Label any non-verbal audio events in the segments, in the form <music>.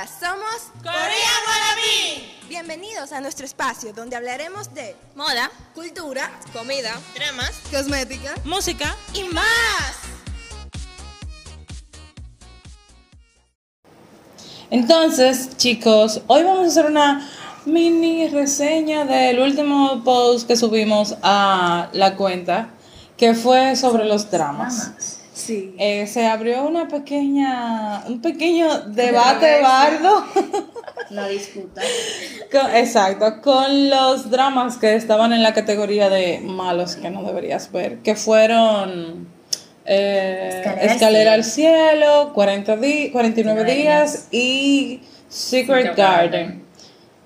Hola, somos Corea Wannabe. Bienvenidos a nuestro espacio donde hablaremos de Moda, cultura, comida, dramas, cosmética música y más. Entonces, chicos, hoy vamos a hacer una mini reseña del último post que subimos a la cuenta, que fue sobre los dramas. Sí. Eh, se abrió una pequeña, un pequeño debate bardo. <laughs> No disputa. Con- exacto, con los dramas que estaban en la categoría de malos que no deberías ver, que fueron eh, Escalera al Escalera al Cielo, 40 di- 49 días y Secret Secret Garden. Garden.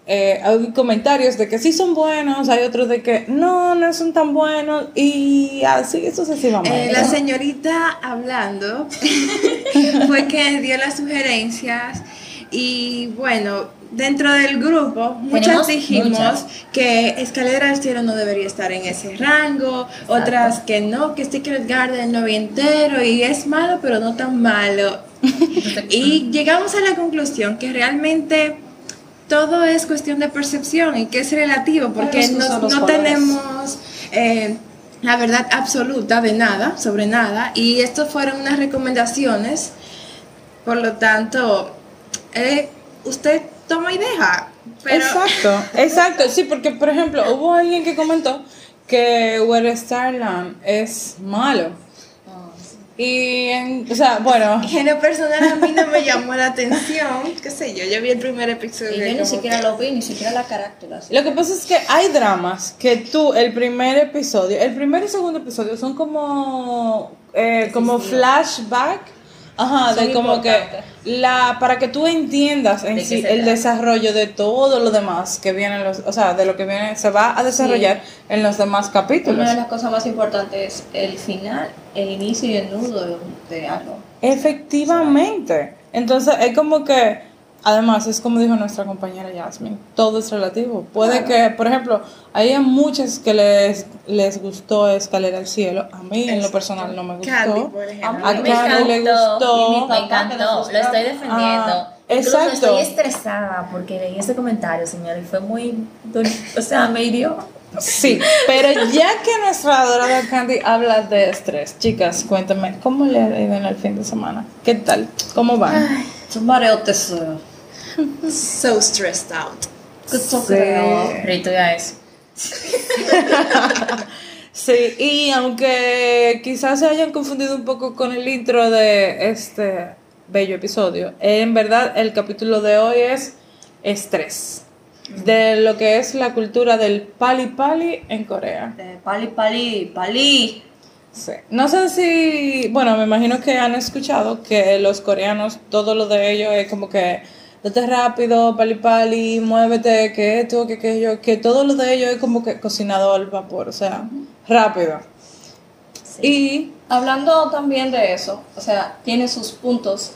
Eh, hay comentarios de que sí son buenos, hay otros de que no, no son tan buenos y así sucesivamente. Eh, la señorita hablando <laughs> fue que dio las sugerencias y bueno, dentro del grupo muchas dijimos muchas. que Escalera al Cielo no debería estar en ese rango, otras que no, que Secret Garden no vi entero y es malo pero no tan malo. <laughs> y llegamos a la conclusión que realmente todo es cuestión de percepción y que es relativo porque no, no tenemos eh, la verdad absoluta de nada, sobre nada, y estas fueron unas recomendaciones, por lo tanto, eh, usted toma y deja. Pero Exacto, exacto, sí, porque por ejemplo hubo alguien que comentó que Where Starland es malo. Y, en- o sea, bueno, <laughs> en lo personal a mí no me llamó la atención, qué sé yo, yo vi el primer episodio. Y yo ni siquiera que- lo vi, ni siquiera la carácter. así. lo que pasa es que hay dramas que tú, el primer episodio, el primer y segundo episodio son como, eh, como flashback, ajá, de como que la, para que tú entiendas en ¿De qué sí el trata? desarrollo de todo lo demás que viene, en los, o sea, de lo que viene, se va a desarrollar en los demás capítulos. Una de las cosas más importantes es el final, el inicio y el nudo de, de algo. Efectivamente. Entonces es como que, además, es como dijo nuestra compañera Jasmine, todo es relativo. Puede que, por ejemplo, hay muchas que les, les gustó Escalera al Cielo. A mí, en lo personal, no me gustó. Candy, por ejemplo. A mí Candy le gustó. Me encantó, lo estoy defendiendo. Ah, Incluso exacto. estoy estresada porque leí ese comentario, señor, y fue muy. dul- O sea, me hirió. Sí, pero ya que nuestra adorada Candy habla de estrés, chicas, cuéntame, ¿cómo le ha ido en el fin de semana? ¿Qué tal? ¿Cómo van? Es un mareo tesoro. So stressed out. Es. <laughs> Sí, y aunque quizás se hayan confundido un poco con el intro de este bello episodio, en verdad el capítulo de hoy es estrés, de lo que es la cultura del pali pali en Corea. Eh, pali, pali, pali. Sí. No sé si, bueno, me imagino que han escuchado que los coreanos, todo lo de ellos es como que, date rápido, pali pali, muévete, que esto, que aquello, que todo lo de ellos es como que cocinado al vapor, o sea, rápido. Y Hablando también de eso, o sea, tiene sus puntos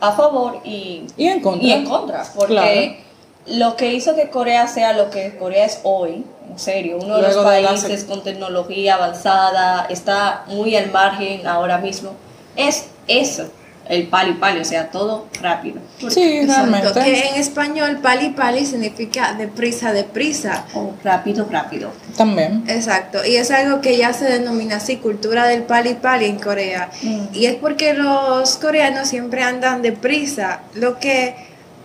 a favor y, Y en contra. y en contra, porque lo que hizo que Corea sea lo que Corea es hoy, en serio, uno de Luego los países con tecnología avanzada, está muy al margen ahora mismo, es eso, el pali pali, o sea, todo rápido. sí, Exacto, realmente. que en español pali pali significa deprisa, deprisa. O rápido, rápido. También. Exacto, y es algo que ya se denomina así, cultura del pali pali en Corea. Mm. Y es porque los coreanos siempre andan deprisa, lo que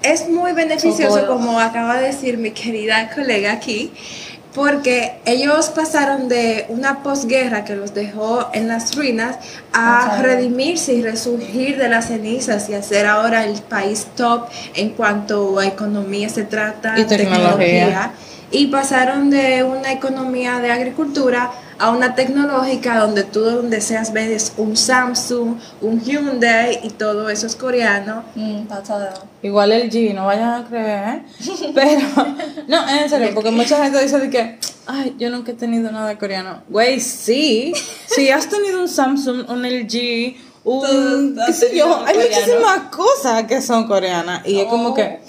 es muy beneficioso, Socorro. como acaba de decir mi querida colega aquí, porque ellos pasaron de una posguerra que los dejó en las ruinas a Exacto. redimirse y resurgir de las cenizas y hacer ahora el país top en cuanto a economía se trata, Y tecnología. y pasaron de una economía de agricultura a una tecnológica donde tú donde deseas ves un Samsung, un Hyundai y todo eso es coreano. Mm. Igual el G, no vayan a creer, ¿eh? <laughs> Pero, no, en serio, porque mucha gente dice de que, ay, yo nunca he tenido nada coreano. Güey, sí. Si has tenido un Samsung, un LG, un. Qué sé yo, hay muchísimas cosas que son coreanas. Y es como Oh. que.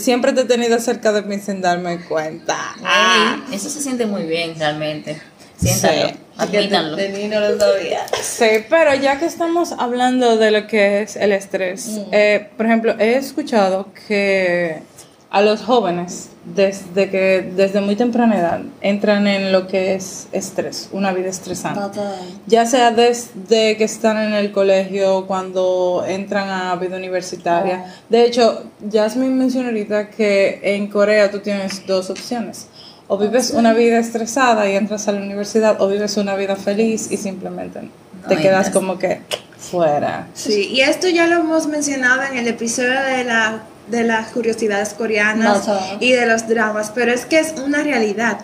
Siempre te he tenido cerca de mí sin darme cuenta. Ah, eso se siente muy bien realmente. Siéntalo. Sí. Admítanlo. De mí no lo sabía. Sí, pero ya que estamos hablando de lo que es el estrés, eh, por ejemplo, he escuchado que a los jóvenes, desde que desde muy temprana edad, entran en lo que es estrés, una vida estresante. Ya sea desde que están en el colegio, cuando entran a vida universitaria. De hecho, Jasmine mencionó ahorita que en Corea tú tienes dos opciones. O vives una vida estresada y entras a la universidad, o vives una vida feliz y simplemente te quedas entras. como que fuera. Sí, y esto ya lo hemos mencionado en el episodio de la de las curiosidades coreanas Ajá. y de los dramas, pero es que es una realidad.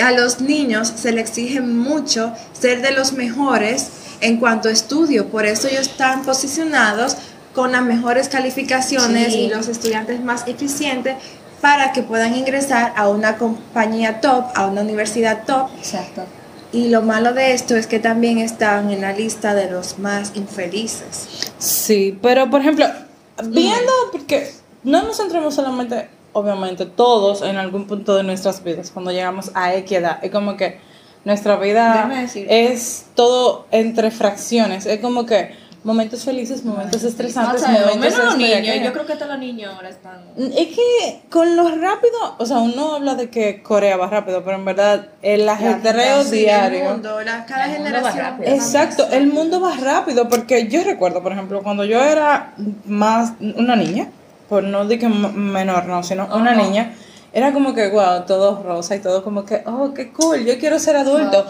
A los niños se les exige mucho ser de los mejores en cuanto a estudio, por eso ellos están posicionados con las mejores calificaciones Sí. y los estudiantes más eficientes para que puedan ingresar a una compañía top, a una universidad top Exacto. y lo malo de esto es que también están en la lista de los más infelices. Sí, pero por ejemplo, viendo, porque no nos centramos solamente, obviamente, todos en algún punto de nuestras vidas, cuando llegamos a edad, es como que nuestra vida es todo entre fracciones, es como que momentos felices, momentos estresantes, momentos menos los niños. Yo creo que todos los niños ahora están. Es que con lo rápido, o sea, uno habla de que Corea va rápido, pero en verdad el ajetreo diario. El mundo, la- cada El mundo va generación. rápido. Exacto, el mundo va rápido porque yo recuerdo, por ejemplo, cuando yo era más una niña, por no decir que m- menor, no, sino una niña, era como que, wow, todo rosa y todo como que, oh, qué cool, yo quiero ser adulto.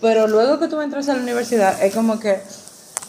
Pero luego que tú entras a la universidad, es como que,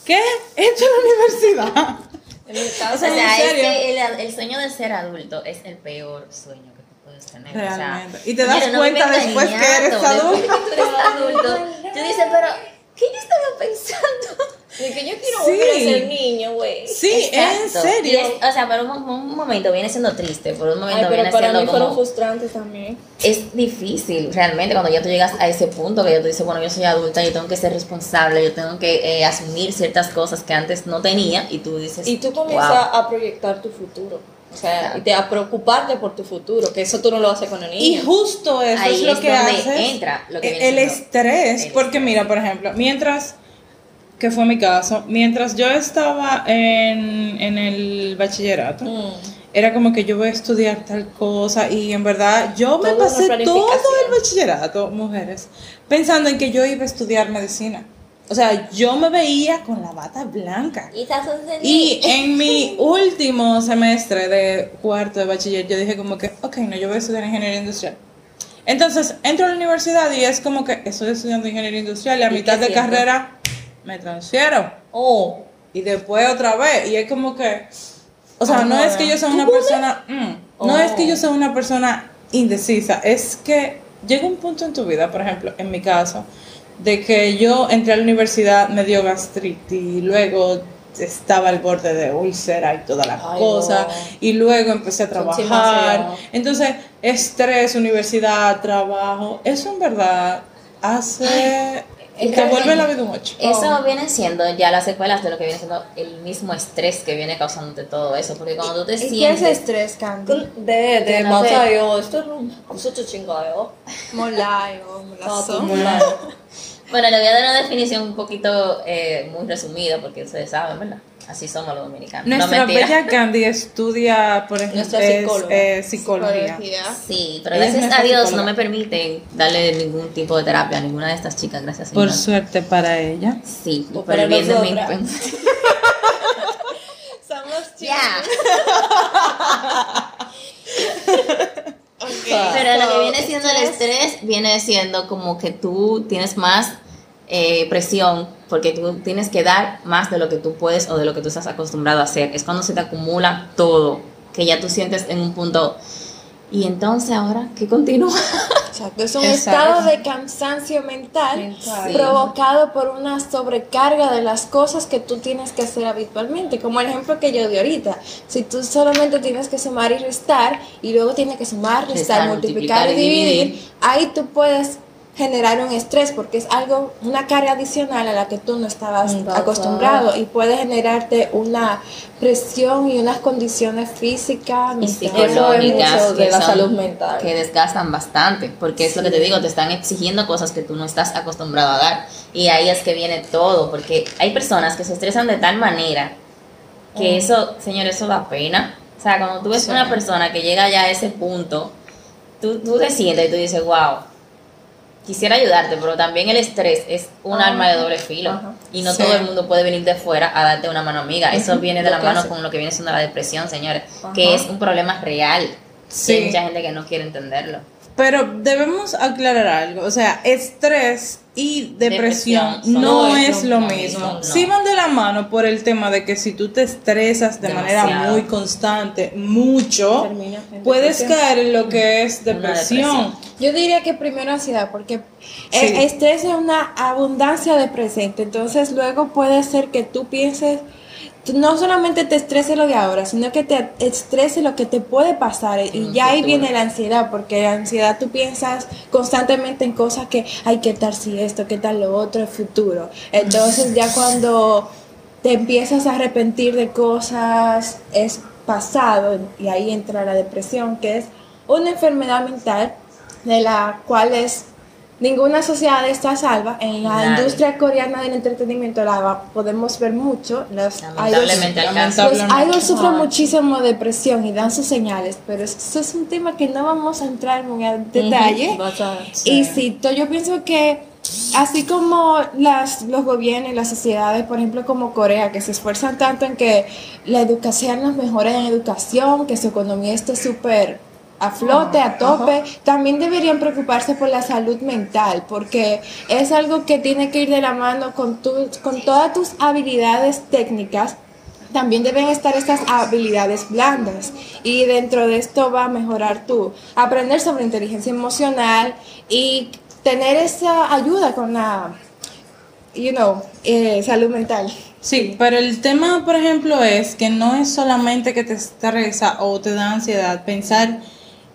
¿qué? ¿Esto es la universidad? En mi O caso, sea, O sea, ¿en es que el, el sueño de ser adulto es el peor sueño que tú puedes tener. o sea, Realmente. Y te das mira, cuenta después que eres después adulto. que tú eres adulto. Tú dices, pero, ¿qué yo estaba pensando? De que yo quiero Sí. volver a ser niño, güey. Sí, en Exacto. serio. Y es- o sea, por un, mo- un momento viene siendo triste, por un Ay, momento pero viene para siendo mí fueron como... frustrantes también. Es difícil, realmente, cuando ya tú llegas a ese punto que ya tú dices, bueno, yo soy adulta, yo tengo que ser responsable, yo tengo que eh, asumir ciertas cosas que antes no tenía y tú dices, Y tú comienzas "Wow". a proyectar tu futuro. O sea, y te a preocuparte por tu futuro, que eso tú no lo haces con el Y niño. justo eso Ahí es lo es que donde hace entra lo que el viene siendo estrés. el porque mira, por ejemplo, mientras, que fue mi caso, mientras yo estaba en, en el bachillerato, Mm. era como que yo voy a estudiar tal cosa y en verdad yo me pasé todo el bachillerato, mujeres, pensando en que yo iba a estudiar medicina. O sea, yo me veía con la bata blanca. Y en mi último semestre de cuarto de bachiller, yo dije como que, ok, no, yo voy a estudiar ingeniería industrial. Entonces, entro a la universidad y es como que estoy estudiando ingeniería industrial y a ¿Y mitad de sientes? carrera me transfiero. Oh, Y después otra vez. Y es como que, o sea, no es que yo sea una persona, mm, no es que yo sea una persona indecisa, es que llega un punto en tu vida, por ejemplo, en mi caso, de que yo entré a la universidad, me dio gastritis y luego estaba al borde de úlcera y todas las Ay, cosas no. y luego empecé a trabajar entonces estrés universidad trabajo eso en verdad hace te que vuelve la vida un 8. Eso oh. viene siendo ya las secuelas de lo que viene siendo el mismo estrés que viene causándote todo eso. Porque cuando tú te sientes. ¿Qué es estrés, Candy? De, de, no yo, esto es un. Mucho chingayo. Molayo, oh, molazo. Bueno, le voy a dar una definición un poquito eh, muy resumida porque ustedes saben, ¿verdad? Así somos los dominicanos. no Nuestra bella Candy estudia, por ejemplo, Nuestra es, psicóloga. eh, psicología. Sí, pero gracias a Dios no psicóloga. me permiten darle ningún tipo de terapia a ninguna de estas chicas, gracias Por señor. suerte para ella. Sí, O por el para bien de mi. <laughs> Somos Ya. <laughs> Pero lo que viene siendo el estrés viene siendo como que tú tienes más eh, presión porque tú tienes que dar más de lo que tú puedes o de lo que tú estás acostumbrado a hacer. Es cuando se te acumula todo, que ya tú sientes en un punto. Y entonces ahora, ¿qué continúa? <laughs> Exacto, es un Exacto. estado de cansancio mental, Mental. Sí. provocado por una sobrecarga de las cosas que tú tienes que hacer habitualmente, como el ejemplo que yo di ahorita. Si tú solamente tienes que sumar y restar y luego tienes que sumar, restar, Restar, multiplicar, multiplicar y dividir. ahí tú puedes generar un estrés porque es algo, una carga adicional a la que tú no estabas Mm, acostumbrado y puede generarte una presión y unas condiciones físicas, y psicológicas de la salud mental. que desgastan bastante porque es lo que te digo te están exigiendo cosas que tú no estás acostumbrado a dar y ahí es que viene todo porque hay personas que se estresan de tal manera que eso señor eso da pena. O sea cuando tú ves una persona que llega ya a ese punto tú, tú te sientes y tú dices wow quisiera ayudarte pero también el estrés es un arma de doble filo Ajá. y no Sí. todo el mundo puede venir de fuera a darte una mano amiga eso viene de la mano hace. con lo que viene siendo la depresión señores que es un problema real Sí. y hay mucha gente que no quiere entenderlo Pero debemos aclarar algo, o sea, estrés y depresión, no, es, lo lo mismo. mismo, no. Sí van de la mano por el tema de que si tú te estresas de manera muy constante, mucho, puedes caer en lo que es depresión. depresión. Yo diría que primero ansiedad, porque Sí. el estrés es una abundancia de presente, entonces luego puede ser que tú pienses, no solamente te estrese lo de ahora, sino que te estrese lo que te puede pasar y un ya ahí viene la ansiedad, porque la ansiedad tú piensas constantemente en cosas que, hay qué tal si esto, qué tal lo otro, el futuro. Entonces ya <laughs> cuando te empiezas a arrepentir de cosas, es pasado y ahí entra la depresión, que es una enfermedad mental de la cual es ninguna sociedad está salva. En la Nadie. industria coreana del entretenimiento la va- podemos ver mucho. Los Lamentablemente idols, los idols sufren muchísimo depresión y dan sus señales, pero eso es un tema que no vamos a entrar muy a detalle. Y sí, yo pienso que así como las, los gobiernos y las sociedades, por ejemplo como Corea, que se esfuerzan tanto en que la educación los mejores en educación, que su economía esté súper a flote, a tope, también deberían preocuparse por la salud mental, porque es algo que tiene que ir de la mano con, tu, con todas tus habilidades técnicas. También deben estar estas habilidades blandas y dentro de esto va a mejorar tu aprender sobre inteligencia emocional y tener esa ayuda con la you know eh, salud mental. Sí, pero el tema, por ejemplo, es que no es solamente que te estresa o te da ansiedad pensar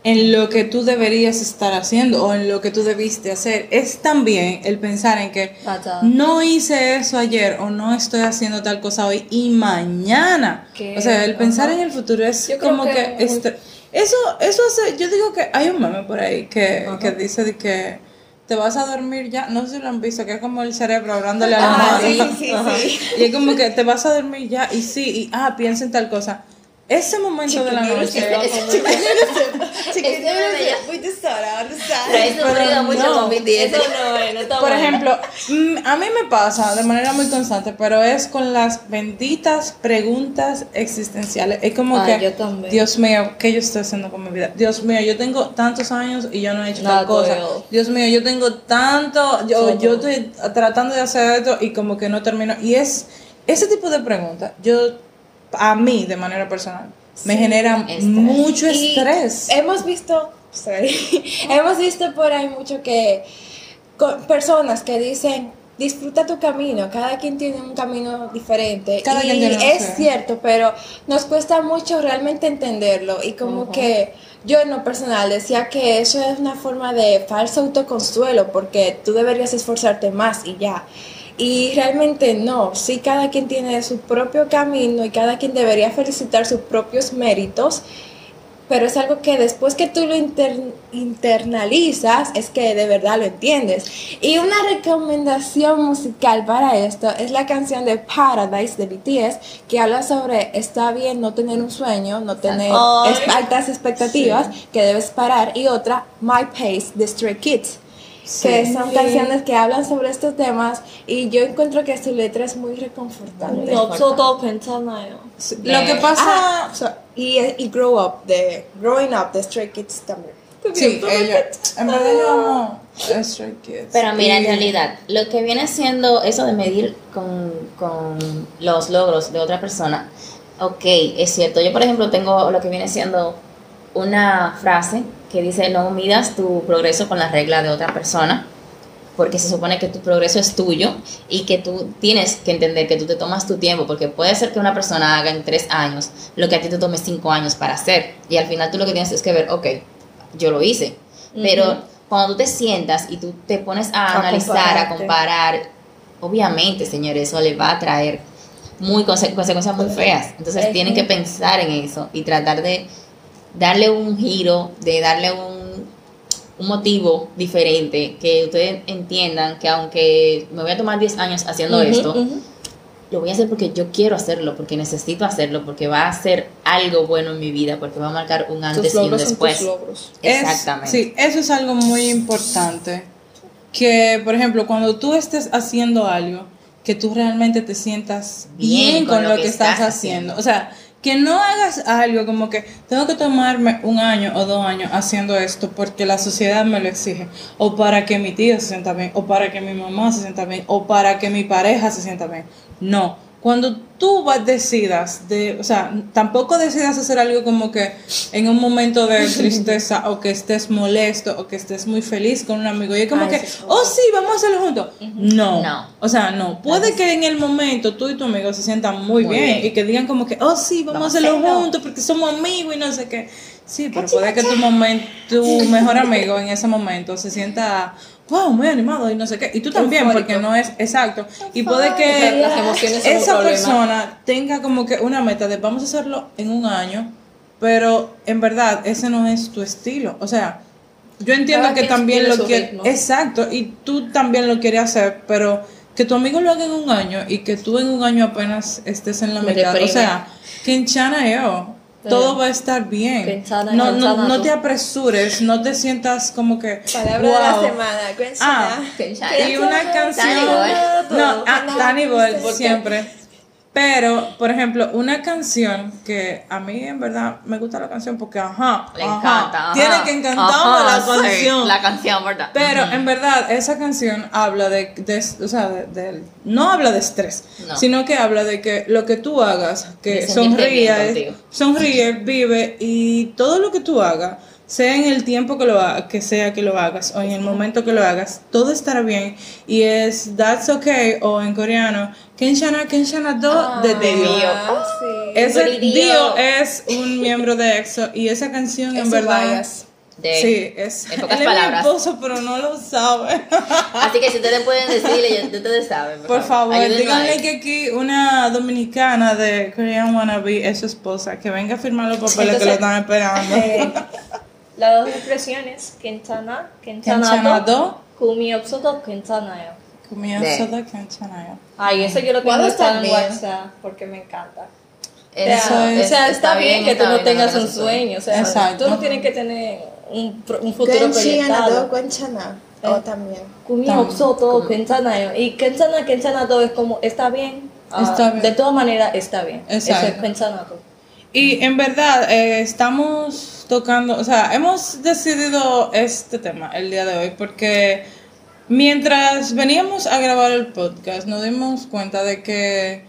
en lo que tú deberías estar haciendo o en lo que tú debiste hacer. Es también el pensar en que no hice eso ayer o no estoy haciendo tal cosa hoy y mañana. O sea, el pensar en el futuro es Yo como que... que- este- eso, eso hace, yo digo que hay un meme por ahí que, que dice de que te vas a dormir ya, no sé si lo han visto, que es como el cerebro hablándole a la Ah, almohada. sí, sí, sí. Y es como que te vas a dormir ya y sí, y ah, piensa en tal cosa. Ese momento de la noche. Pero he sufrido mucho con <laughs> Por ejemplo, mm, a mí me pasa de manera muy constante, pero es con las benditas preguntas existenciales. Es como Ah, que, yo también. Dios mío, ¿qué yo estoy haciendo con mi vida? Dios mío, yo tengo tantos años y yo no he hecho Nada tal cosa. Dios mío, yo tengo tanto, yo, Todo. yo estoy tratando de hacer esto y como que no termino. Y es ese tipo de preguntas, yo, a mí, de manera personal, me generan estrés. mucho Y estrés. hemos visto sorry, <laughs> hemos visto por ahí mucho que con personas que dicen disfruta tu camino, cada quien tiene un camino diferente Cada y quien es cierto, pero nos cuesta mucho realmente entenderlo y como que yo en lo personal decía que eso es una forma de falso autoconsuelo porque tú deberías esforzarte más y ya. Y realmente no, sí cada quien tiene su propio camino y cada quien debería felicitar sus propios méritos, pero es algo que después que tú lo inter- internalizas es que de verdad lo entiendes. Y una recomendación musical para esto es la canción de Paradise de BTS que habla sobre está bien no tener un sueño, no tener altas expectativas que debes parar y otra My Pace de Stray Kids que son sí. canciones que hablan sobre estos temas y yo encuentro que su letra es muy reconfortante. No, todo Lo que ah, pasa ah, so, y, y, Grow Up de Growing Up de Stray Kids también. Sí, ellos, en verdad Stray Kids. Pero mira, en realidad, lo que viene siendo eso de medir con, con los logros de otra persona, ok, es cierto. Yo, por ejemplo, tengo lo que viene siendo una frase que dice, no midas tu progreso con la regla de otra persona, porque se supone que tu progreso es tuyo y que tú tienes que entender que tú te tomas tu tiempo, porque puede ser que una persona haga en tres años lo que a ti te tome cinco años para hacer, y al final tú lo que tienes es que ver, ok, yo lo hice, pero cuando tú te sientas y tú te pones a, A analizar, a comparar, obviamente, señores, eso le va a traer muy conse- consecuencias muy feas. Entonces Ujú. tienen que pensar en eso y tratar de darle un giro, de darle un, un motivo diferente, que ustedes entiendan que aunque me voy a tomar 10 años haciendo esto, lo voy a hacer porque yo quiero hacerlo, porque necesito hacerlo, porque va a ser algo bueno en mi vida, porque va a marcar un antes Tus y un logros son después. tus logros. Es- Exactamente. sí, eso es algo muy importante. Que, por ejemplo, cuando tú estés haciendo algo, que tú realmente te sientas bien, con, lo que, estás, haciendo. O sea, que no hagas algo como que tengo que tomarme un año o dos años haciendo esto porque la sociedad me lo exige, o para que mi tío se sienta bien, o para que mi mamá se sienta bien, o para que mi pareja se sienta bien. No. Cuando tú decidas de, o sea, tampoco decidas hacer algo como que en un momento de <laughs> tristeza o que estés molesto o que estés muy feliz con un amigo y es como Ay, que, oh sí, vamos a hacerlo juntos. No. No. O sea, no. Puede que en el momento tú y tu amigo se sientan muy, Muy bien, bien. y que digan como que, oh sí, vamos, Vamos a hacerlo. juntos porque somos amigos y no sé qué. Sí, pero puede que tu momento, tu mejor <laughs> amigo en ese momento se sienta, wow, muy animado y no sé qué. Y tú también, porque no es exacto. Y puede que Las emociones son un esa persona tenga como que una meta de vamos a hacerlo en un año, pero en verdad ese no es tu estilo. O sea, yo entiendo Cada que quien también tiene lo su quiere, ritmo. exacto, y tú también lo quieres hacer, pero que tu amigo lo haga en un año y que tú en un año apenas estés en la Me mitad. O deprime. sea, que en Chana yo. Todo va a estar bien. No, no, no te apresures, no te sientas como que. Palabra de la semana. Ah, y una canción. Boy. No, ah, Danny siempre. Pero, por ejemplo, una canción que a mí en verdad me gusta la canción porque, ajá, Le ajá, encanta. ajá. tiene que encantarme la sí, canción. la canción, ¿verdad? Pero en verdad, esa canción habla de, de- o sea, de, de- no habla de estrés, No. sino que habla de que lo que tú hagas, que sonríe, sonríe, vive y todo lo que tú hagas, sea en el tiempo que lo ha- que sea que lo hagas o en el momento que lo hagas, todo estará bien y es that's okay o en coreano Kenshana Kenshana do de Dio. Ah, sí. Ese Dio. Dio es un miembro de EXO y esa canción en verdad. De- Sí, es. en pocas él es mi palabras. esposo, pero no lo sabe. <laughs> Así que si ustedes pueden decirle, ustedes saben. Por favor, ayúdenlo a díganle que aquí una dominicana de Korean Wannabe es su esposa, que venga a firmar los papeles que lo están esperando. Eh, <laughs> las dos expresiones, kentana, kentanato, kumiopsoto, kentanayo. Kumiopsoto, kentanayo. Ay, eso yo lo tengo en WhatsApp porque me encanta. Eso o sea, es, o sea está, está, bien, que tú no tengas un sueño, o sea, Exacto. tú no tienes que tener un, un futuro proyectado. Eh, o también. Kumiopsoto, kentanayo. Y kentana, kentanato es como, está bien, Uh, está bien. De todas maneras, está bien. Exacto. Eso es pensanato. Y en verdad, eh, estamos tocando, o sea, hemos decidido este tema el día de hoy porque mientras veníamos a grabar el podcast nos dimos cuenta de que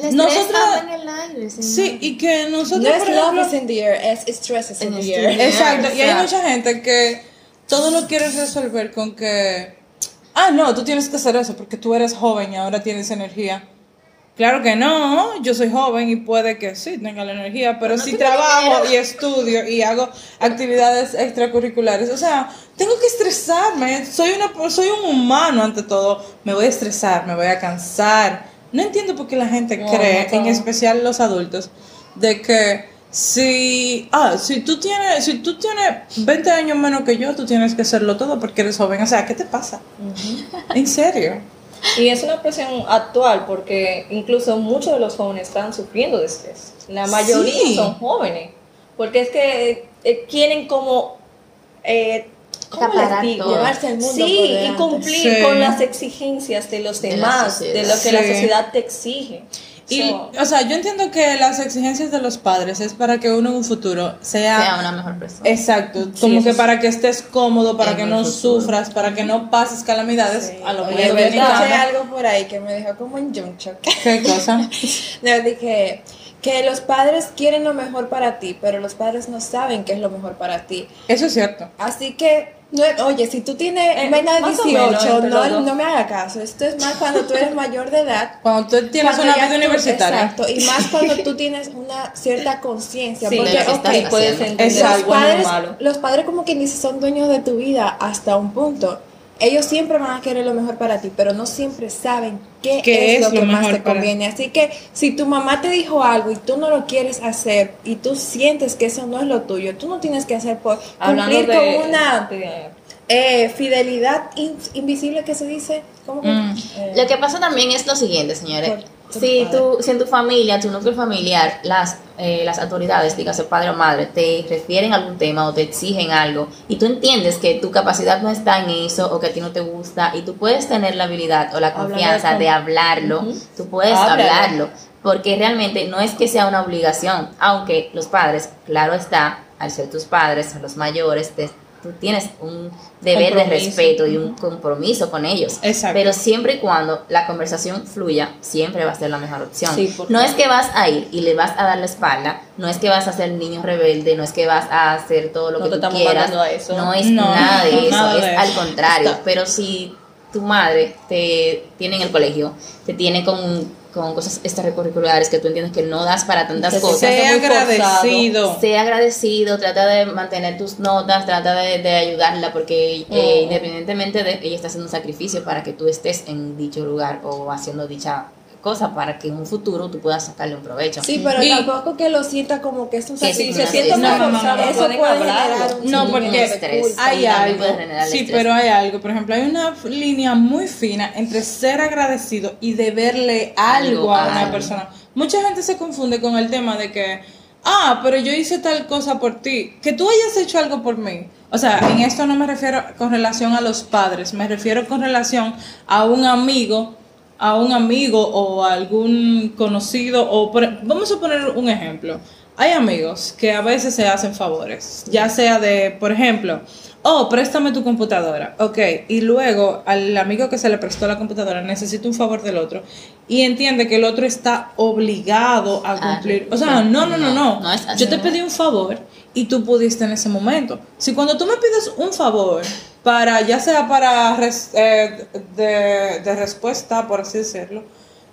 El nosotros- en el aire. señor. sí y que nosotros No es por love is in the air, es stress is in En the el air. Exacto, y hay mucha gente que todo lo quiere resolver con que, ah, no, tú tienes que hacer eso porque tú eres joven y ahora tienes energía. Claro que no, yo soy joven y puede que sí tenga la energía, pero si trabajo y estudio y hago actividades extracurriculares, o sea, tengo que estresarme, soy una soy un humano ante todo, me voy a estresar, me voy a cansar. No entiendo por qué la gente No, cree, no, en especial los adultos, de que si ah, si tú tienes si tú tienes 20 años menos que yo, tú tienes que hacerlo todo porque eres joven, o sea, ¿qué te pasa? En serio. Y es una presión actual porque incluso muchos de los jóvenes están sufriendo de estrés. La mayoría Sí. son jóvenes. Porque es que eh, quieren como... Eh, ¿Cómo les digo? todo. Llevarse el mundo Sí, y cumplir Sí. con las exigencias de los demás, de lo que la sociedad te exige. Y, So, o sea, yo entiendo que las exigencias de los padres es para que uno en un futuro sea, Sea una mejor persona. exacto, como que para que estés cómodo, para que no futuro. sufras, para que no pases calamidades a lo dominicano. algo por ahí que me dejó como en junk shock. <laughs> ¿Qué cosa? <laughs> Le dije que los padres quieren lo mejor para ti, pero los padres no saben qué es lo mejor para ti. Eso es cierto. Así que No, oye, si tú tienes Eh, menos de más o menos 18, entre los no, me haga caso. Esto es más cuando tú eres mayor de edad. <laughs> Cuando tú tienes Cuando una vida universitaria. Exacto, y más <laughs> cuando tú tienes una cierta conciencia. Sí, porque, de lo que ok, estás puedes haciendo. entender Exacto. lo bueno y padres, lo malo. los padres como que ni son dueños de tu vida hasta un punto. Ellos siempre van a querer lo mejor para ti, pero no siempre saben qué, ¿Qué es, es lo lo que más te para- conviene. Así que si tu mamá te dijo algo y tú no lo quieres hacer y tú sientes que eso no es lo tuyo, tú no tienes que hacer por Hablando cumplir de, con una de- eh, fidelidad in- invisible que se dice. Mm. Eh, Lo que pasa también es lo siguiente, señores. Por Si, tú, si en tu familia, tu núcleo familiar, las, eh, las autoridades, dígase padre o madre, te refieren a algún tema o te exigen algo y tú entiendes que tu capacidad no está en eso o que a ti no te gusta y tú puedes tener la habilidad o la confianza con- de hablarlo, tú puedes Háblalo. hablarlo porque realmente no es que sea una obligación, aunque los padres, claro está, al ser tus padres, los mayores, te- tú tienes un deber de respeto y un compromiso con ellos. Exacto. Pero siempre y cuando la conversación fluya, siempre va a ser la mejor opción. Sí, no es que vas a ir y le vas a dar la espalda, no es que vas a ser niño rebelde, no es que vas a hacer todo lo No que tú quieras. a eso. No es No, nada de eso, nada es de al eso. contrario. Está. Pero si tu madre te tiene en el colegio, te tiene con, con cosas extracurriculares que tú entiendes que no das para tantas Que cosas. forzado. agradecido. Agradecido, trata de mantener tus notas, trata de, de ayudarla porque eh, Mm. independientemente de ella está haciendo un sacrificio para que tú estés en dicho lugar o haciendo dicha cosa para que en un futuro tú puedas sacarle un provecho. Sí, pero Y- tampoco que lo sienta como que es un Que sí, sacrificio. se siente Eso muy puede- forzado, eso puede generar un No, porque estrés. hay algo. Sí, estrés. pero hay algo. Por ejemplo, hay una línea muy fina entre ser agradecido y deberle algo Algo a una persona. Mucha gente se confunde con el tema de que, ah, pero yo hice tal cosa por ti. Que tú hayas hecho algo por mí. O sea, en esto no me refiero con relación a los padres, me refiero con relación a un amigo a un amigo o a algún conocido o por- vamos a poner un ejemplo. Hay amigos que a veces se hacen favores, ya sea de, por ejemplo, oh, préstame tu computadora, ok, y luego al amigo que se le prestó la computadora necesita un favor del otro y entiende que el otro está obligado a Ah, cumplir. O sea, no, no, no, no. Yo te pedí un favor y tú pudiste en ese momento. Si cuando tú me pides un favor para, ya sea para res- eh, de, de respuesta, por así decirlo,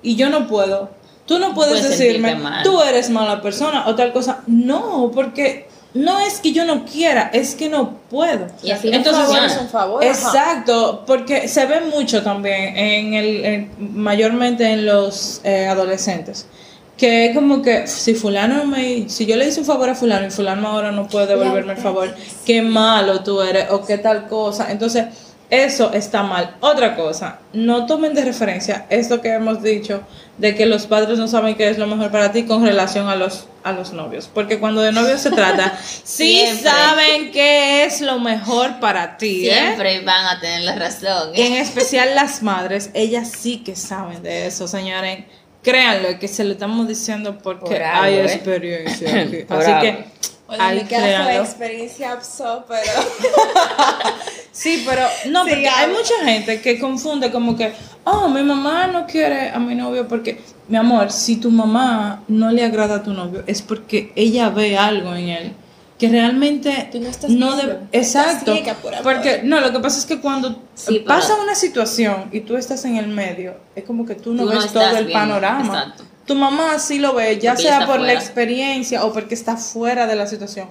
y yo no puedo, tú no puedes puedes decirme, tú eres mala persona o tal cosa. No, porque no es que yo no quiera, es que no puedo. Y así no Entonces, es un favor. ajá. Exacto, porque se ve mucho también en el, en- mayormente en los eh, adolescentes. Que es como que si fulano me, si yo le hice un favor a fulano y fulano ahora no puede devolverme el favor, qué malo tú eres o qué tal cosa. Entonces, eso está mal. Otra cosa, no tomen de referencia esto que hemos dicho de que los padres no saben qué es lo mejor para ti con relación a los a los novios, porque cuando de novios se trata, <laughs> sí Siempre. saben qué es lo mejor para ti, ¿eh? Siempre van a tener la razón. En especial las madres, ellas sí que saben de eso, señores. Créanlo, que se lo estamos diciendo porque Por algo, hay ¿eh? experiencia <laughs> aquí. Por Así algo. que, Bueno, ahí mi caso experiencia pero <laughs> Sí, pero no, porque Sigamos. hay mucha gente que confunde como que, oh, mi mamá no quiere a mi novio porque, mi amor, si tu mamá no le agrada a tu novio, es porque ella ve algo en él que realmente Tú no estás no de- estás exacto. ciega por porque no lo que pasa es que cuando Sí, pasa una situación y tú estás en el medio es como que tú no Tú no ves estás todo el panorama. Exacto. tu mamá sí lo ve ya Porque sea por la fuera. experiencia o porque está fuera de la situación.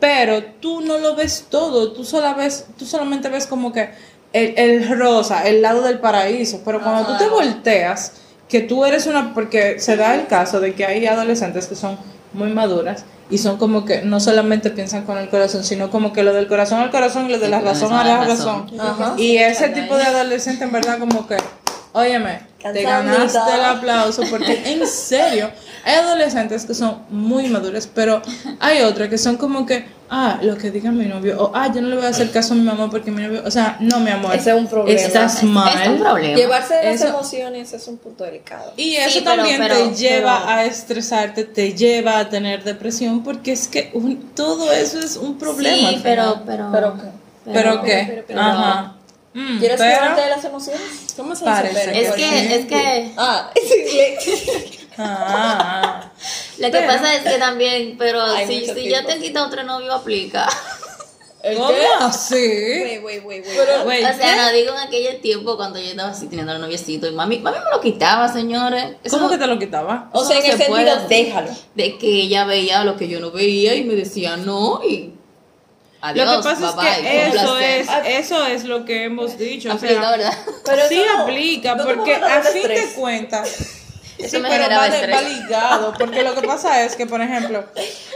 Pero tú no lo ves todo, tú, sola ves, tú solamente ves como que el, el rosa, el lado del paraíso, pero cuando tú te volteas, que tú eres una, porque se da el caso de que hay adolescentes que son muy maduras y son como que no solamente piensan con el corazón, sino como que lo del corazón al corazón y lo de la razón a la razón. razón. Ajá. Y ese tipo de adolescente en verdad como que, óyeme, te ganaste el aplauso porque <laughs> en serio, hay adolescentes que son muy maduros, pero hay otras que son como que, ah, lo que diga mi novio, o ah, yo no le voy a hacer caso a mi mamá porque mi novio, o sea, no, mi amor, Ese es un problema. estás Es mal. un problema. Llevarse de las Eso- emociones es un punto delicado. Y Sí, eso pero- también pero- te lleva pero- a estresarte, te lleva a tener depresión, porque es que un- todo eso es un problema. Sí, pero, pero, ¿Pero qué? ¿Pero qué? pero- pero- Ajá. Mm, ¿Quieres pero- de las emociones? ¿cómo se Parece dice? Es que, es que Ah, <laughs> <laughs> Ah, lo que Pero- pasa es que también, pero Hay si, si ya te quita otro novio, aplica. ¿Cómo así? Wait, wait, wait, wait. Güey, O sea, ¿qué? no digo en aquel tiempo cuando yo estaba así teniendo el noviecito y mami, mami me lo quitaba, señores. Eso ¿Cómo no- que te lo quitaba? O sea, no en el se sentido, déjalo. De que ella veía lo que yo no veía y me decía no y adiós, lo que pasa bye es que eso es, eso es lo que hemos dicho. o Aplica, sea, ¿verdad? <laughs> Pero sí no- aplica, no porque a fin de cuentas. <laughs> Eso sí, me pero va, de- estrés. va ligado, <laughs> porque lo que pasa es que, por ejemplo,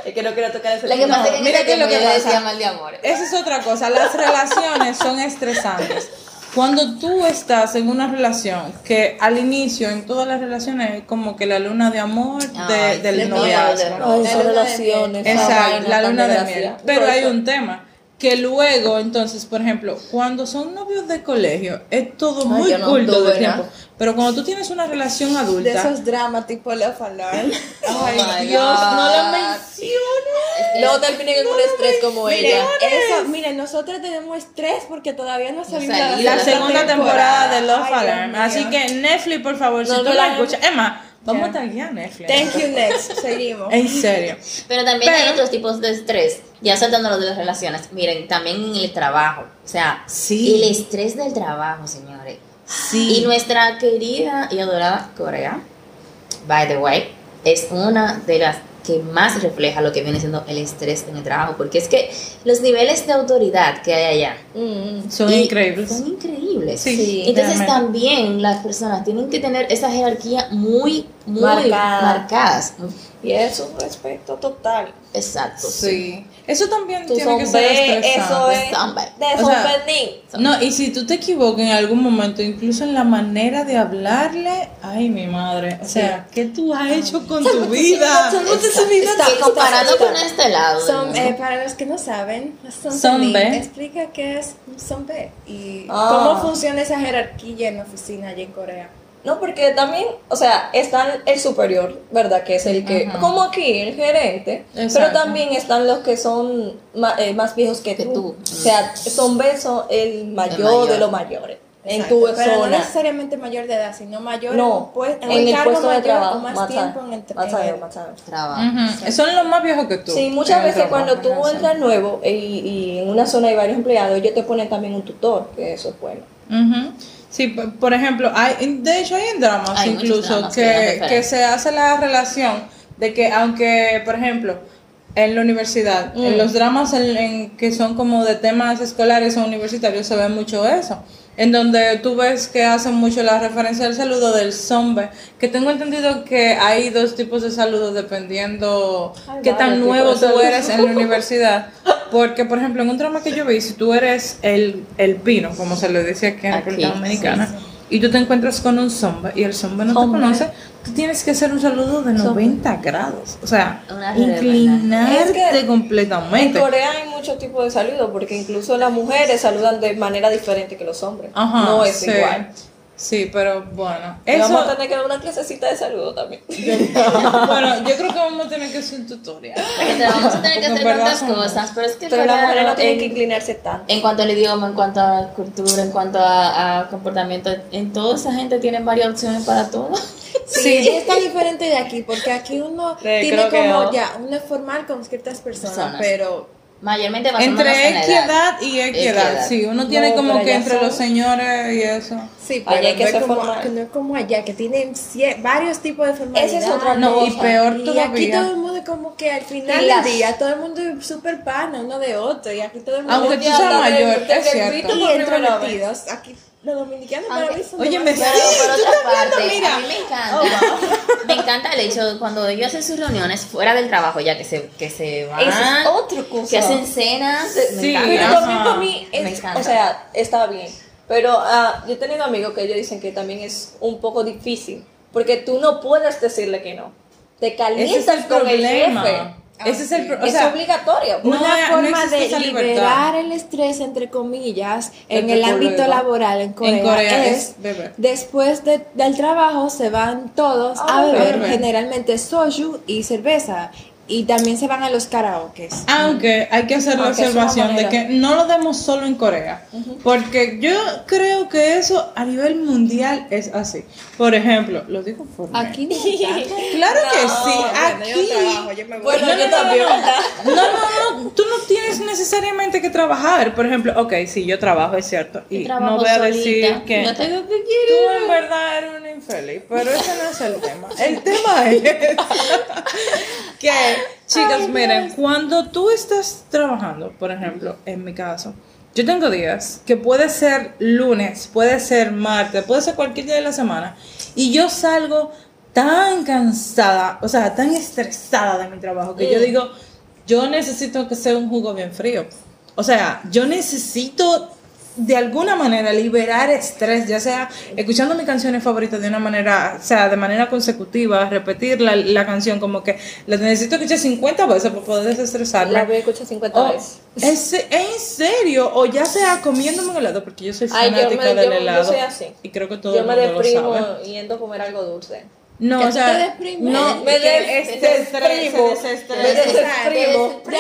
Es que no quiero tocar ese Lo que que en mira ese qué es lo que pasa. decía mal de amor. esa es otra cosa, las relaciones son estresantes. Cuando tú estás en una relación que al inicio en todas las relaciones es como que la luna de amor de- Ay, del noviazgo. La son de relaciones. Exacto, la luna de miel. Pero hay un tema que luego, entonces, por ejemplo, cuando son novios de colegio, es todo muy no tuve de tiempo. Pero cuando tú tienes una relación De adulta, esos dramas tipo Love Alarm. Oh ay my Dios, no lo God. No terminen en un estrés como Miren, ella. eso, miren, nosotros tenemos estrés porque todavía no de La La segunda temporada de Love Alarm. Así que Netflix, por favor, si No, tú no la escuchas, Emma, vamos a taguear Netflix. Thank you, next. Seguimos. En serio. Pero también hay Pero- otros tipos de estrés. Ya saltándonos de las relaciones. Miren, también en el trabajo. O sea, Sí. el estrés del trabajo, señores. Sí. Y nuestra querida y adorada Corea, by the way, es una de las que más refleja lo que viene siendo el estrés en el trabajo. Porque es que los niveles de autoridad que hay allá Mm, Son increíbles. Son increíbles. Sí, Entonces realmente. también las personas tienen que tener esa jerarquía muy, muy Marcada. marcadas. Y es un respeto total. Exacto. Sí. Eso también Tu tiene que ser eso es de O sea. No, y si tú te equivocas en algún momento, incluso en la manera de hablarle, ay, mi madre, o sea, ¿qué tú has hecho con <laughs> tu vida? Comparando con este lado. Son, eh, para los que no saben, son Sombe. explica qué es un sombe y Ah. cómo funciona esa jerarquía en la oficina allá en Corea. No, porque también, o sea, está el superior, ¿verdad? Que es el que, Ajá. como aquí, el gerente, Exacto. pero también están los que son ma- eh, más viejos que, Que tú. tú. O sea, son besos el mayor, mayor. de los mayores. En Exacto, tu pero no necesariamente mayor de edad, sino mayor No, en, pues- en en el cargo puesto de mayor trabajo. o más más tiempo en el más en años, más años. Trabajo. Ujú. Son los más viejos que tú. Sí, en muchas el veces trabajo, cuando tú ajá, sí. entras nuevo y, y en una zona hay varios empleados, ellos te ponen también un tutor, que eso es bueno. Ujú. Sí, por ejemplo, hay, de hecho hay en dramas Hay incluso dramas que que, se hace la relación de que aunque, por ejemplo, en la universidad, en los dramas en, en que son como de temas escolares o universitarios se ve mucho eso. En donde tú ves que hacen mucho la referencia del saludo del zombe, que tengo entendido que hay dos tipos de saludos dependiendo qué tan nuevo tú eres en la universidad. Porque, por ejemplo, en un drama que yo vi, si tú eres el, el pino, como se le dice aquí en República Dominicana, y tú te encuentras con un zomba y el zomba no te conoce, tú tienes que hacer un saludo de 90 grados. O sea, Una inclinarte Es que En completamente. Corea hay muchos tipos de saludos, porque incluso las mujeres saludan de manera diferente que los hombres. Ajá, no es sí. igual. Sí, pero bueno. Eso, Vamos a tener que dar una clasecita de saludo también. <laughs> bueno, yo creo que vamos a tener que hacer un tutorial. Vamos a tener que hacer tantas cosas, pero es que Pero las mujeres no tienen en- que inclinarse tanto. En cuanto al idioma, en cuanto a cultura, en cuanto a, a comportamiento, en toda esa gente tienen varias opciones para todo. Sí, es tan diferente de aquí, porque aquí uno Sí, tiene como no. ya, uno es formal con ciertas personas, Personas. pero Mayormente basándonos Entre en la edad. equidad y equidad, Equidad. sí, uno tiene No, como que entre son- los señores y eso. sí, Allá pero hay que no, es ser como, formal. que no es como allá, que tienen varios tipos de formalidades. Esa es otra No, y cosa. peor Y todavía. aquí todo el mundo es como que al final Y las- del día todo el mundo es súper pana uno de otro y aquí todo el mundo Aunque tú seas mayor, es cierto. y introvertidos. Aquí los dominicanos para mí son Oye, me Pero por otra parte, mira. a mí me encanta, <laughs> me encanta el hecho de cuando ellos hacen sus reuniones fuera del trabajo, ya que se, que se van, Esa es otra cosa. que hacen cenas, me Sí, encanta. Pero también para mí, Me es, encanta. o sea, está bien. Pero ah, yo he tenido amigos que ellos dicen que también es un poco difícil. Porque tú no puedes decirle que no. Te calientas es el con el problema. Jefe. Ese es el es obligatorio. una no forma de libertad. liberar el estrés, entre comillas, en el ámbito laboral en Corea, Corea es, es beber. después de- del trabajo se van todos A a beber, beber. generalmente soju y cerveza. Y también se van a los karaokes. Aunque hay que hacer la observación de que no lo demos solo en Corea, porque yo creo que eso a nivel mundial es así. Por ejemplo, lo digo por mí. Aquí no <laughs> Claro que sí, bueno, yo aquí. trabajo, yo me voy. Bueno, No, yo no, no, también, no. No, no, no, tú no tienes necesariamente que trabajar. Por ejemplo, ok, sí, yo trabajo, es cierto. Y no voy a decir solita, que no tengo que tú en verdad eres un infeliz, pero ese no es el tema. El tema es <laughs> que, chicas, miren, cuando tú estás trabajando, por ejemplo, en mi caso, yo tengo días que puede ser lunes, puede ser martes, puede ser cualquier día de la semana, y yo salgo tan cansada, o sea, tan estresada de mi trabajo, que yo digo, yo necesito que sea un jugo bien frío. O sea, yo necesito de alguna manera liberar estrés, ya sea escuchando mis canciones favoritas de una manera, o sea, de manera consecutiva, repetir la, la canción como que la necesito escuchar 50 veces para poder desestresarme. La voy a escuchar 50 O, veces. ¿es, en serio, o ya sea comiéndome un helado, porque yo soy Ay, yo fanática me- del yo- yo helado. soy así. Y creo que todo Yo el me mundo lo deprimo sabe. yendo a comer algo dulce. No, Que o sea, te no, Me que des- se desestrimo. desestresa, se Me. Ya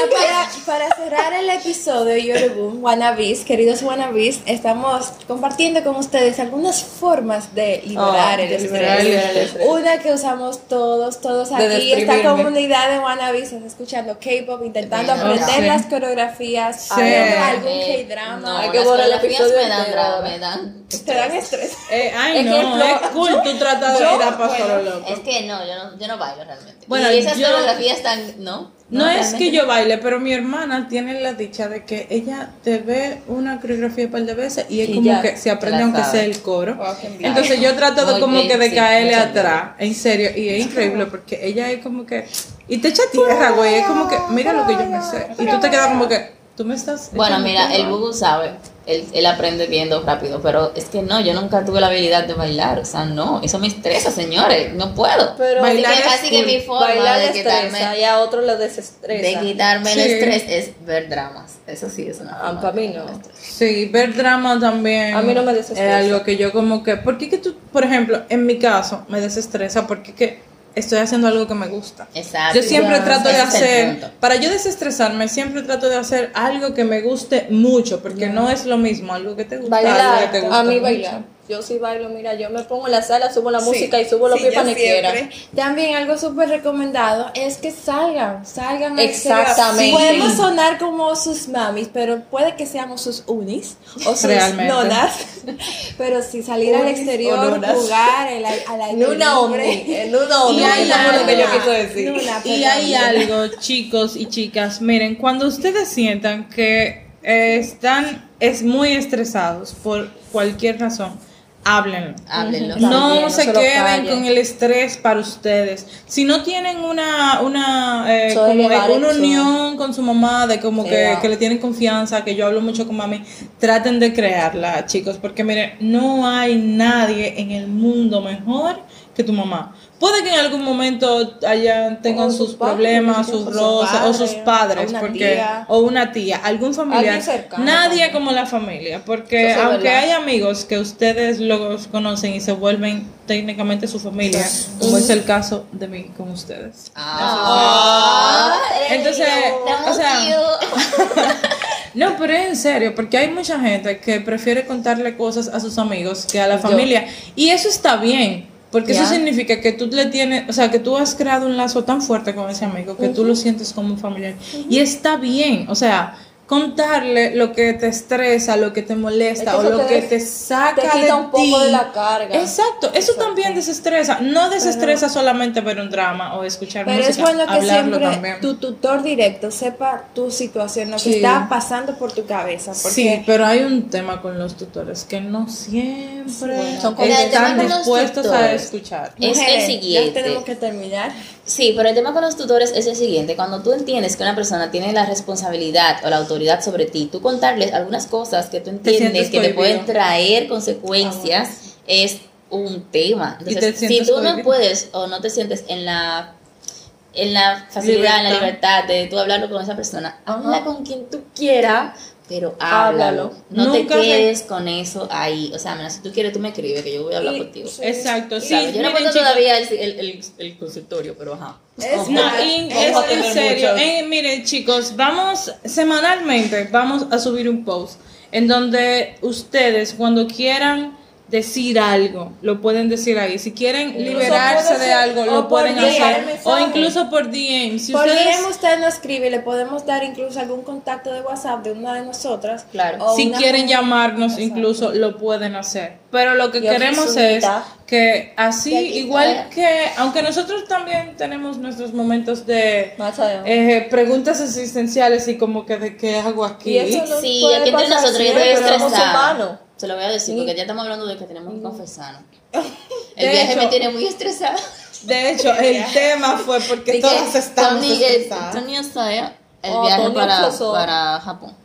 para, para cerrar el episodio Yorubun, Wannabes, queridos Wannabes, estamos compartiendo con ustedes algunas formas de liberar Oh, el de estrés. liberar el estrés. Una que usamos todos, todos De aquí, esta comunidad de Wannabes está escuchando K-pop, intentando aprender Sí. las coreografías, Sí. algún Eh, K-drama. No, Hay que las borrar el coreografías episodio me dan me dan. Te dan estrés. Eh, ay, no, es cool tú tratas de ir a paso Es que no, yo no, yo no bailo realmente. Bueno, y esas yo- coreografías están, ¿no? No es realmente. que yo baile, pero mi hermana tiene la dicha de que ella te ve una coreografía un par de veces y es Y como ya, que se aprende aunque sabe. sea el coro. Wow. Entonces yo trato de Muy como bien, que de sí, caerle atrás, en serio, y es increíble porque ella es como que y te echa tierra, güey, es como que mira lo que yo me sé y tú te quedas como que tú me estás Bueno, mira, el. Bubu sabe, él, él aprende viendo rápido, pero es que no, yo nunca tuve la habilidad de bailar, o sea, no, eso me estresa, señores, no puedo. Pero Bailar así que, es así que mi forma bailar de quitarme, y a otro lo desestresa. de quitarme Sí. el estrés es ver dramas, eso sí es una Ah, forma para mí no. Sí, ver drama también. A mí no me desestresa. Es algo que yo como que, ¿por qué que tú, por ejemplo, en mi caso, me desestresa? Porque que estoy haciendo algo que me gusta. Exacto. Yo siempre trato de hacer, para yo desestresarme, siempre trato de hacer algo que me guste mucho, porque no es lo mismo algo que te gusta, algo que Bailar, te gusta a mí mucho. bailar. Yo sí bailo, mira, yo me pongo en la sala, subo la Sí. música y subo los Sí, quiera. siempre. También algo súper recomendado es que salgan, salgan al exterior. Exactamente. Podemos sonar como sus mamis, pero puede que seamos sus unis o sus Realmente. nonas. <laughs> Pero si salir al exterior, jugar al, al aire En una libre. omni, en una omni, Y hay lo que yo algo- quiso decir. Nuna, Y hay algo, chicos y chicas, miren, cuando ustedes sientan que eh, están es muy estresados por cualquier razón, háblenlo. Háblenlo. No se queden callen. con el estrés para ustedes. Si no tienen una una eh, como una unión con su mamá, de como que, que le tienen confianza, que yo hablo mucho con mami, traten de crearla, chicos, porque miren, no hay nadie en el mundo mejor que tu mamá. Puede que en algún momento haya, tengan sus problemas, sus su rosas, o sus padre, padres, o una porque tía. o una tía, algún familiar, cercano nadie también. como la familia, porque sí aunque verdad. hay amigos que ustedes los conocen y se vuelven técnicamente su familia, como es el caso de mí con ustedes. Ah, Entonces, Te o sea, <laughs> no, pero es en serio, porque hay mucha gente que prefiere contarle cosas a sus amigos que a la familia. Y eso está bien, porque eso significa que tú le tienes, o sea, que tú has creado un lazo tan fuerte con ese amigo que tú lo sientes como un familiar. Y está bien, o sea, contarle lo que te estresa, lo que te molesta Es que o lo te que te saca te quita de un poco ti. de la carga. Exacto, eso también desestresa. No desestresa solamente ver un drama o escuchar Pero música, es bueno que hablarlo siempre también. tu tutor directo sepa tu situación, lo que Sí. está pasando por tu cabeza. Porque Sí, pero hay un tema con los tutores que no siempre Son el tema están dispuestos a tutores. escuchar. Es el mujeres, siguiente. Ya tenemos que terminar. Sí, pero el tema con los tutores es el siguiente. Cuando tú entiendes que una persona tiene la responsabilidad o la autoridad sobre ti, tú contarles algunas cosas que tú entiendes que te pueden traer consecuencias es un tema. Entonces, si tú no puedes o no te sientes en la en la facilidad, en la Libertad. libertad de tú hablarlo con esa persona, habla con quien tú quieras, pero háblalo. Háblalo. No Nunca te de- quedes con eso ahí. O sea, mira, si tú quieres, tú me escribes, que yo voy a hablar Y- contigo. sí. Exacto, sí. ¿Sabes? Yo no puedo todavía el, el, el, el consultorio, pero ajá. Es No, Vamos es en serio. Eh, miren, chicos, vamos semanalmente, vamos a subir un post en donde ustedes, cuando quieran decir algo, lo pueden decir ahí. Si quieren Incluso liberarse de algo, lo pueden DM, hacer. O incluso por DM. Si Por ustedes, DM usted nos escribe y le podemos dar incluso algún contacto de WhatsApp de una de nosotras. Claro. O si quieren llamarnos, Exacto. incluso lo pueden hacer. Pero lo que queremos es que así, igual que, aunque nosotros también tenemos nuestros momentos de Más adelante. eh, preguntas existenciales y como que de qué hago aquí. Y eso no Sí, puede aquí entre pasar nosotros yo estoy estresada. Se lo voy a decir, Sí. porque ya estamos hablando de que tenemos que confesarnos. <laughs> De El viaje hecho- me tiene muy estresada. De hecho, <laughs> el tema fue porque Dije, todas estamos Tony, estresadas. Tony el Oh, viaje Tony para, para Japón.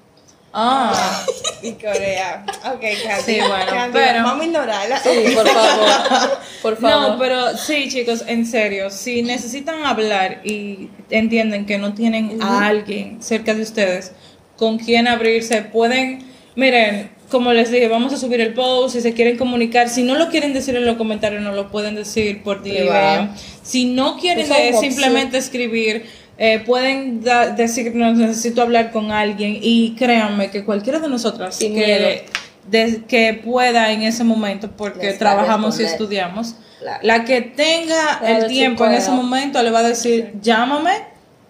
Ah, <laughs> Y Corea. Ok, Candy. Sí, bueno, Candy, pero- Vamos a ignorarla. Sí, por favor. Por favor. no, pero sí, chicos, en serio, si necesitan hablar y entienden que no tienen a alguien cerca de ustedes con quien abrirse, pueden, miren, como les dije, vamos a subir el post, si se quieren comunicar, si no lo quieren decir en los comentarios, no lo pueden decir por. DM. Si no quieren Esa es una simplemente escribir, eh, pueden decirnos, necesito hablar con alguien y créanme que cualquiera de nosotras Sin que, miedo. de- que pueda en ese momento, porque Les trabajamos y estudiamos, Claro. la que tenga el tiempo en ese momento le va a decir, llámame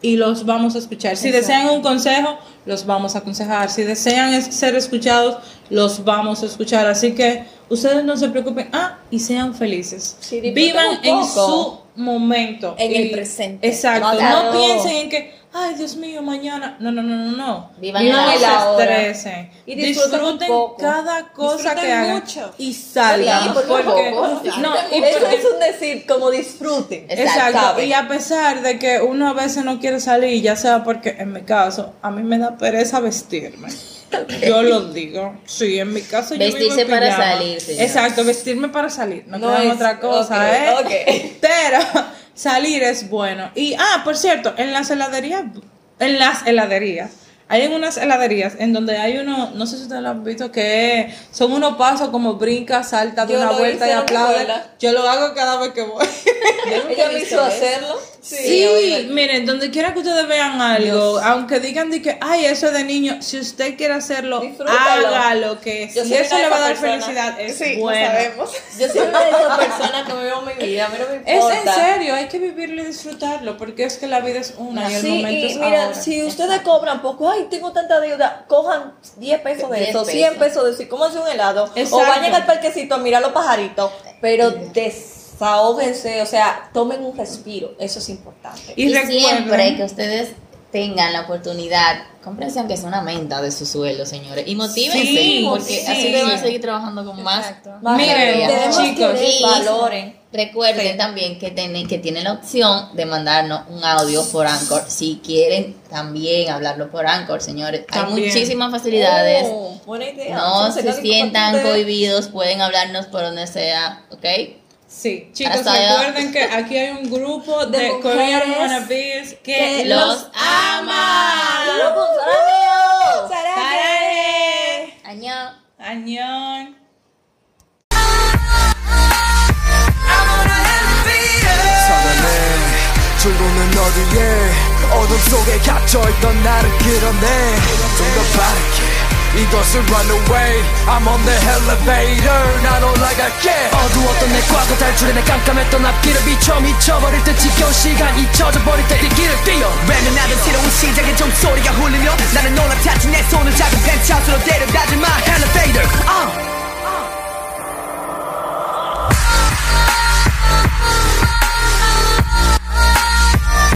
y los vamos a escuchar. Si desean un consejo, los vamos a aconsejar. Si desean es- ser escuchados, los vamos a escuchar. Así que ustedes no se preocupen. Ah, y sean felices. Sí, Vivan en su momento. En el presente. Exacto. Claro. No piensen en que, ay, Dios mío, mañana. No, no, no, no, no. Vivan no ahora. se estresen. Y disfruten poco. cada cosa Disfruten que hagan mucho. y salgan. Sí, por porque, no, y Eso porque- es un decir, como disfruten. Exacto, ¿sabe? y a pesar de que uno a veces no quiere salir, ya sea porque en mi caso, a mí me da pereza vestirme. Yo lo digo. Sí, en mi caso yo vivo Vestirse en para salir, señora. Exacto, vestirme para salir. No, No es- otra cosa, ok, ¿eh? ok. Pero salir es bueno. Y, ah, por cierto, en las heladerías, en las heladerías, hay en unas heladerías en donde hay uno, no sé si ustedes lo han visto, que son unos pasos como brinca, salta, da Yo una vuelta y aplaude. Yo lo hago cada vez que voy. <laughs> Ella me hizo hacerlo. Sí, miren, donde quiera que ustedes vean algo, aunque digan de que, ay, eso es de niño, si usted quiere hacerlo, Disfrútalo. hágalo, que Yo si soy eso una de le va a dar esas personas. felicidad, es Sí, bueno. sabemos. Yo soy una de esas personas que me veo mi vida, a mí no me Es importa. en serio, hay que vivirlo y disfrutarlo, porque es que la vida es una y el Sí, momento y es mira, ahora. si ustedes cobran poco, ay, tengo tanta deuda, cojan 10 pesos de 10 eso, pesos. 100 pesos de eso, y cómanse un helado, Exacto. o vayan al parquecito a mirar los pajaritos, pero desahóguense, o sea, tomen un respiro, eso es importante. Y Y, recuerden- siempre que ustedes tengan la oportunidad, cómprense aunque sea una menta de su sueldo, señores, y motívense, Sí, porque sí. así van a seguir trabajando con más. Más Miren, chicos, que y- valoren. Recuerden también que tienen, que tienen la opción de mandarnos un audio por Anchor. Si quieren también hablarlo por Anchor, señores. También. Hay muchísimas facilidades. Oh, buena idea. no se sientan cohibidos, pueden hablarnos por donde sea, ¿ok? Sí, chicos, Hasta allá. recuerden que aquí hay un grupo <laughs> de, De Korean mujeres wannabes que, que Los ama. ¡Dilo con Sarameo! ¡Saraje! Año. Añón. 살아내 출구는 어디에 어둠 속에 갇혀있던 나를 끌어내 좀 더 빠르게 이것을 run away. I'm on the elevator. 난 올라갈게. 어두웠던 내 과거 탈출해 내 깜깜했던 앞길을 비춰 미쳐버릴 듯 지겨운 시간 잊혀져 버릴 때이 길을 뛰어. 랩은 나는 새로운 시작의 종소리가 흘리며 나는 놀랍지 않내 손을 잡은 펜트하우스로 데려가지마 elevator. Uh.